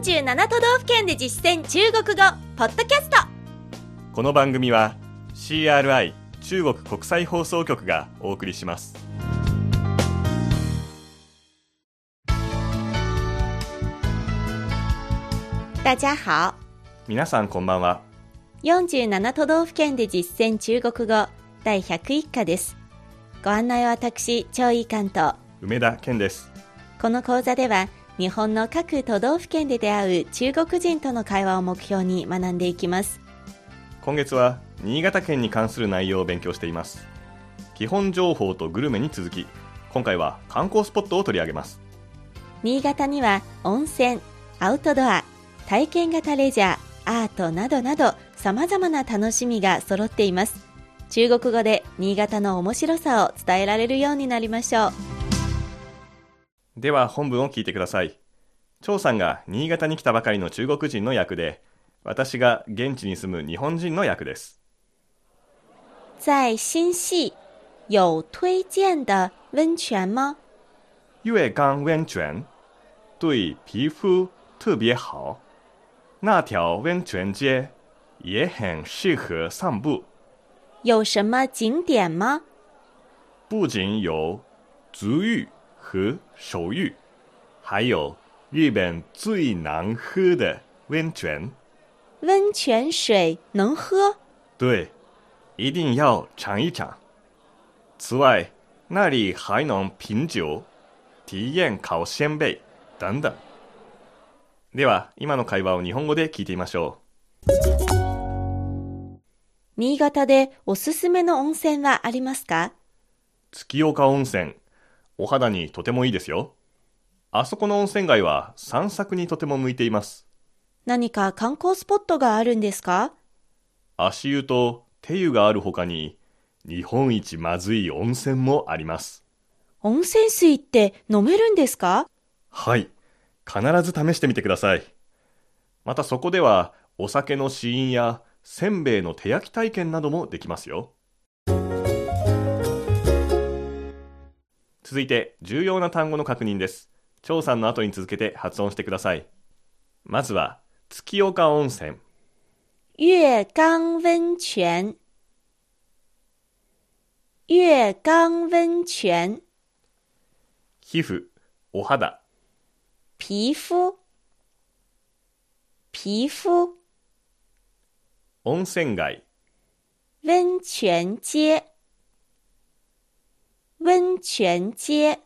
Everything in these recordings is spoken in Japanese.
47都道府県で実践中国語ポッドキャスト。この番組は CRI 中国国際放送局がお送りします。大家好。皆さんこんばんは。47都道府県で実践中国語第101課です。ご案内は私張井関東梅田健です。この講座では日本の各都道府県で出会う中国人との会話を目標に学んでいきます。今月は新潟県に関する内容を勉強しています。基本情報とグルメに続き今回は観光スポットを取り上げます。新潟には温泉アウトドア体験型レジャーアートなどなど様々な楽しみが揃っています中国語で新潟の面白さを伝えられるようになりましょうでは本文を聞いてください。張さんが新潟に来たばかりの中国人の役で私が現地に住む日本人の役です。在新系有推荐的温泉吗？月冈温泉。对皮肤特别好。那条温泉街也很适合散步。有什么景点吗？不仅有足浴和手浴还有日本最难喝的温泉。温泉水能喝？对一定要尝一尝。此外那里还能品酒体验烤鲜贝等等。では今の会話を日本語で聞いてみましょう。新潟でおすすめの温泉はありますか？月岡温泉お肌にとてもいいですよ。あそこの温泉街は散策にとても向いています。何か観光スポットがあるんですか？足湯と手湯があるほかに日本一まずい温泉もあります。温泉水って飲めるんですか？はい。必ず試してみてください。またそこではお酒の試飲やせんべいの手焼き体験などもできますよ続いて重要な単語の確認です。張さんの後に続けて発音してください。まずは月岡温泉。月冈温泉。月冈温泉。皮膚お肌。皮膚？皮膚？温泉街。温泉街温泉街。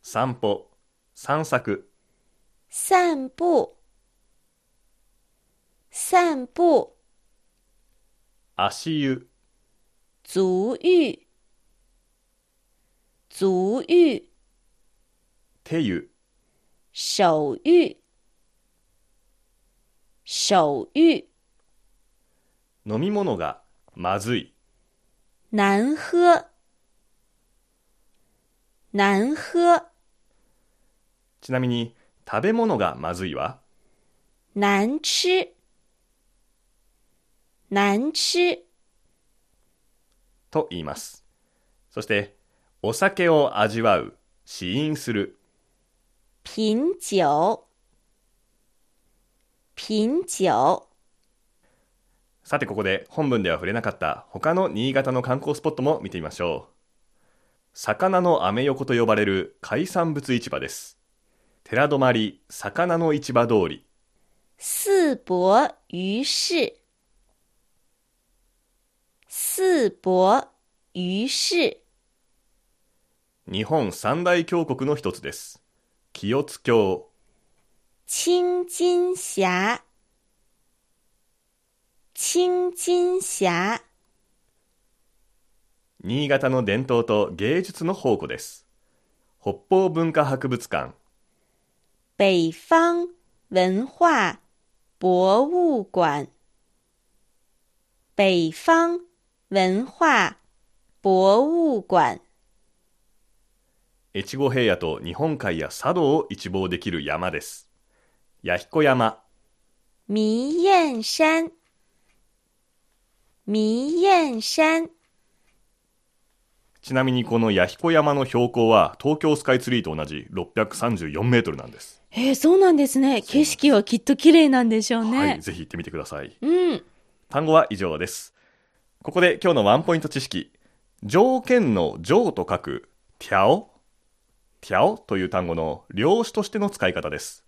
散歩。散策。散步散步足湯。足浴足浴手湯。手浴手浴飲み物がまずい。難喝難喝。ちなみに食べ物がまずいは難吃。難吃。と言います。そしてお酒を味わう試飲する。品酒。品酒。さてここで本文では触れなかった他の新潟の観光スポットも見てみましょう魚のアメ横と呼ばれる海産物市場です。寺泊魚の市場通り。四博魚市。四博魚市。日本三大峡谷の一つです。清津峡。青金峡。青金峡新潟の伝統と芸術の宝庫です。北方文化博物館。北方文化博物館。北方文化博物館。越後平野と日本海や佐渡を一望できる山です。弥彦山。弥燕山。弥燕山ちなみにこの弥彦山の標高は東京スカイツリーと同じ634メートルなんです。えー、そうなんですね。景色はきっと綺麗なんでしょうね。はい、ぜひ行ってみてください。うん。単語は以上です。ここで今日のワンポイント知識。条件の条と書く、テャオ。テャオという単語の量詞としての使い方です。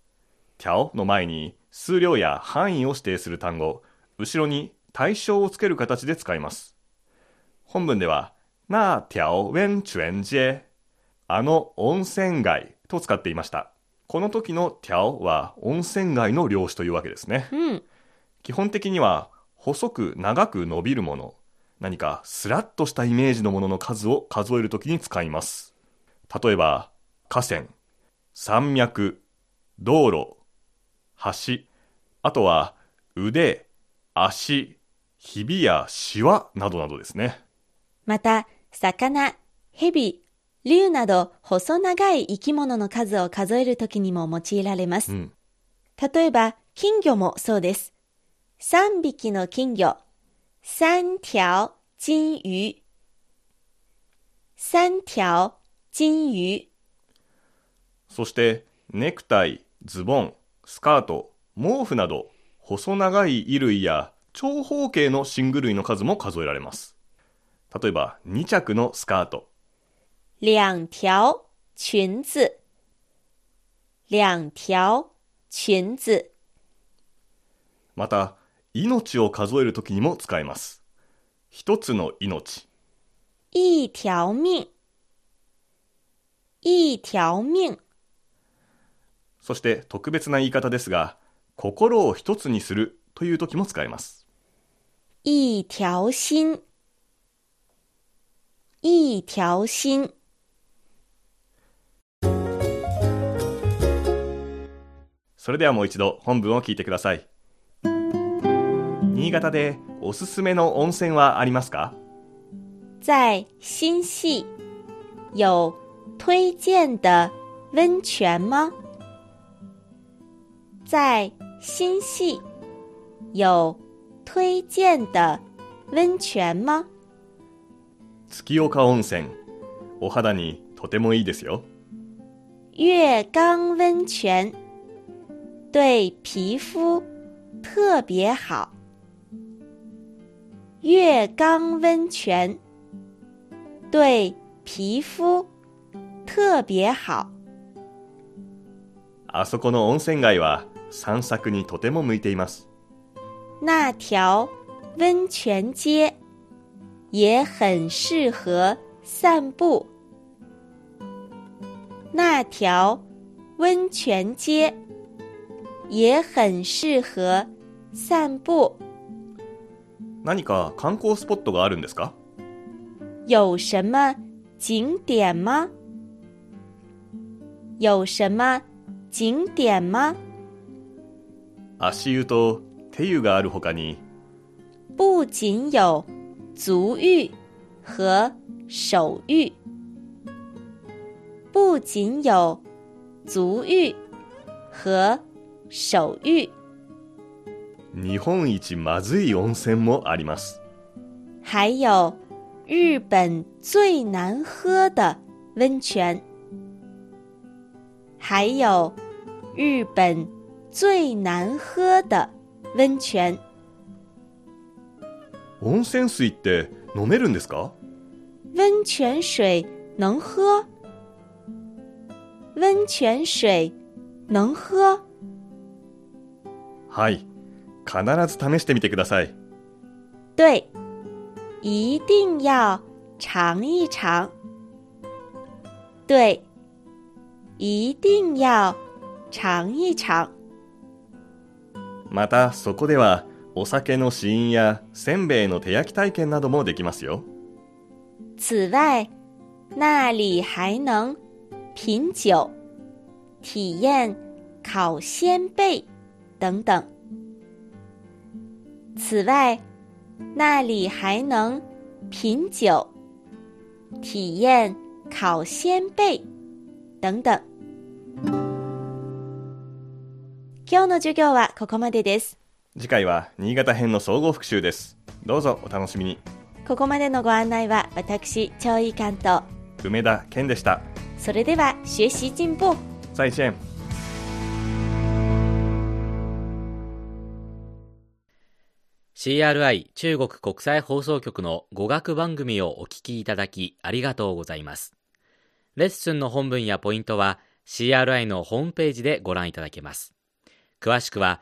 テャオの前に数量や範囲を指定する単語、後ろに対象をつける形で使います。本文では、那条温泉街、あの温泉街と使っていました。この時のテャオは温泉街の量詞というわけですね。うん。基本的には細く長く伸びるもの。何かスラッとしたイメージのものの数を数えるときに使います。例えば河川。山脈。道路。橋。あとは腕足ひびやしわなどなどですね。また、魚、蛇、竜など細長い生き物の数を数えるときにも用いられますう。ん例えば、金魚もそうです。3匹の金魚。三条金魚。三条金魚。そしてネクタイズボンスカート毛布など細長い衣類や長方形の寝具類の数も数えられます例えば2着のスカート两条裙子。两条裙子。また命を数えるときにも使えます一つの命一条命。一条命。そして特別な言い方ですが心を一つにするという時も使えます一条心。一条心。それではもう一度本文を聞いてください新潟でおすすめの温泉はありますか？在新系有推荐的温泉吗？在新系有推荐的温泉吗？月岡温泉。お肌にとてもいいですよ。月冈温泉。对皮肤特别好。月冈温泉。对皮肤特别好。あそこの温泉街は散策にとても向いています。那条温泉街也很适合散步。那条温泉街也很适合散步。何か観光スポットがあるんですか？有什么景点吗？有什么景点吗？足湯と手湯があるほかに不仅有足浴和手浴，不仅有足浴和手浴，日本一まずい温泉もあります还有日本最难喝的温泉，还有日本最难喝的温泉。 温泉水って飲めるんですか？温泉水能喝？温泉水能喝？はい必ず試してみてください对，一定要尝一尝。对，一定要尝一尝。またそこではお酒の試飲やせんべいの手焼き体験などもできますよ此外，那里还能品酒、体验烤鲜贝等等。此外，那里还能品酒、体验烤鲜贝等等。今日の授業はここまでです。次回は新潟編の総合復習ですどうぞお楽しみにここまでのご案内は私、張井関と梅田健でした。それでは学習進歩再见。CRI 中国国際放送局の語学番組をお聞きいただきありがとうございます。レッスンの本文やポイントは CRI のホームページでご覧いただけます。詳しくは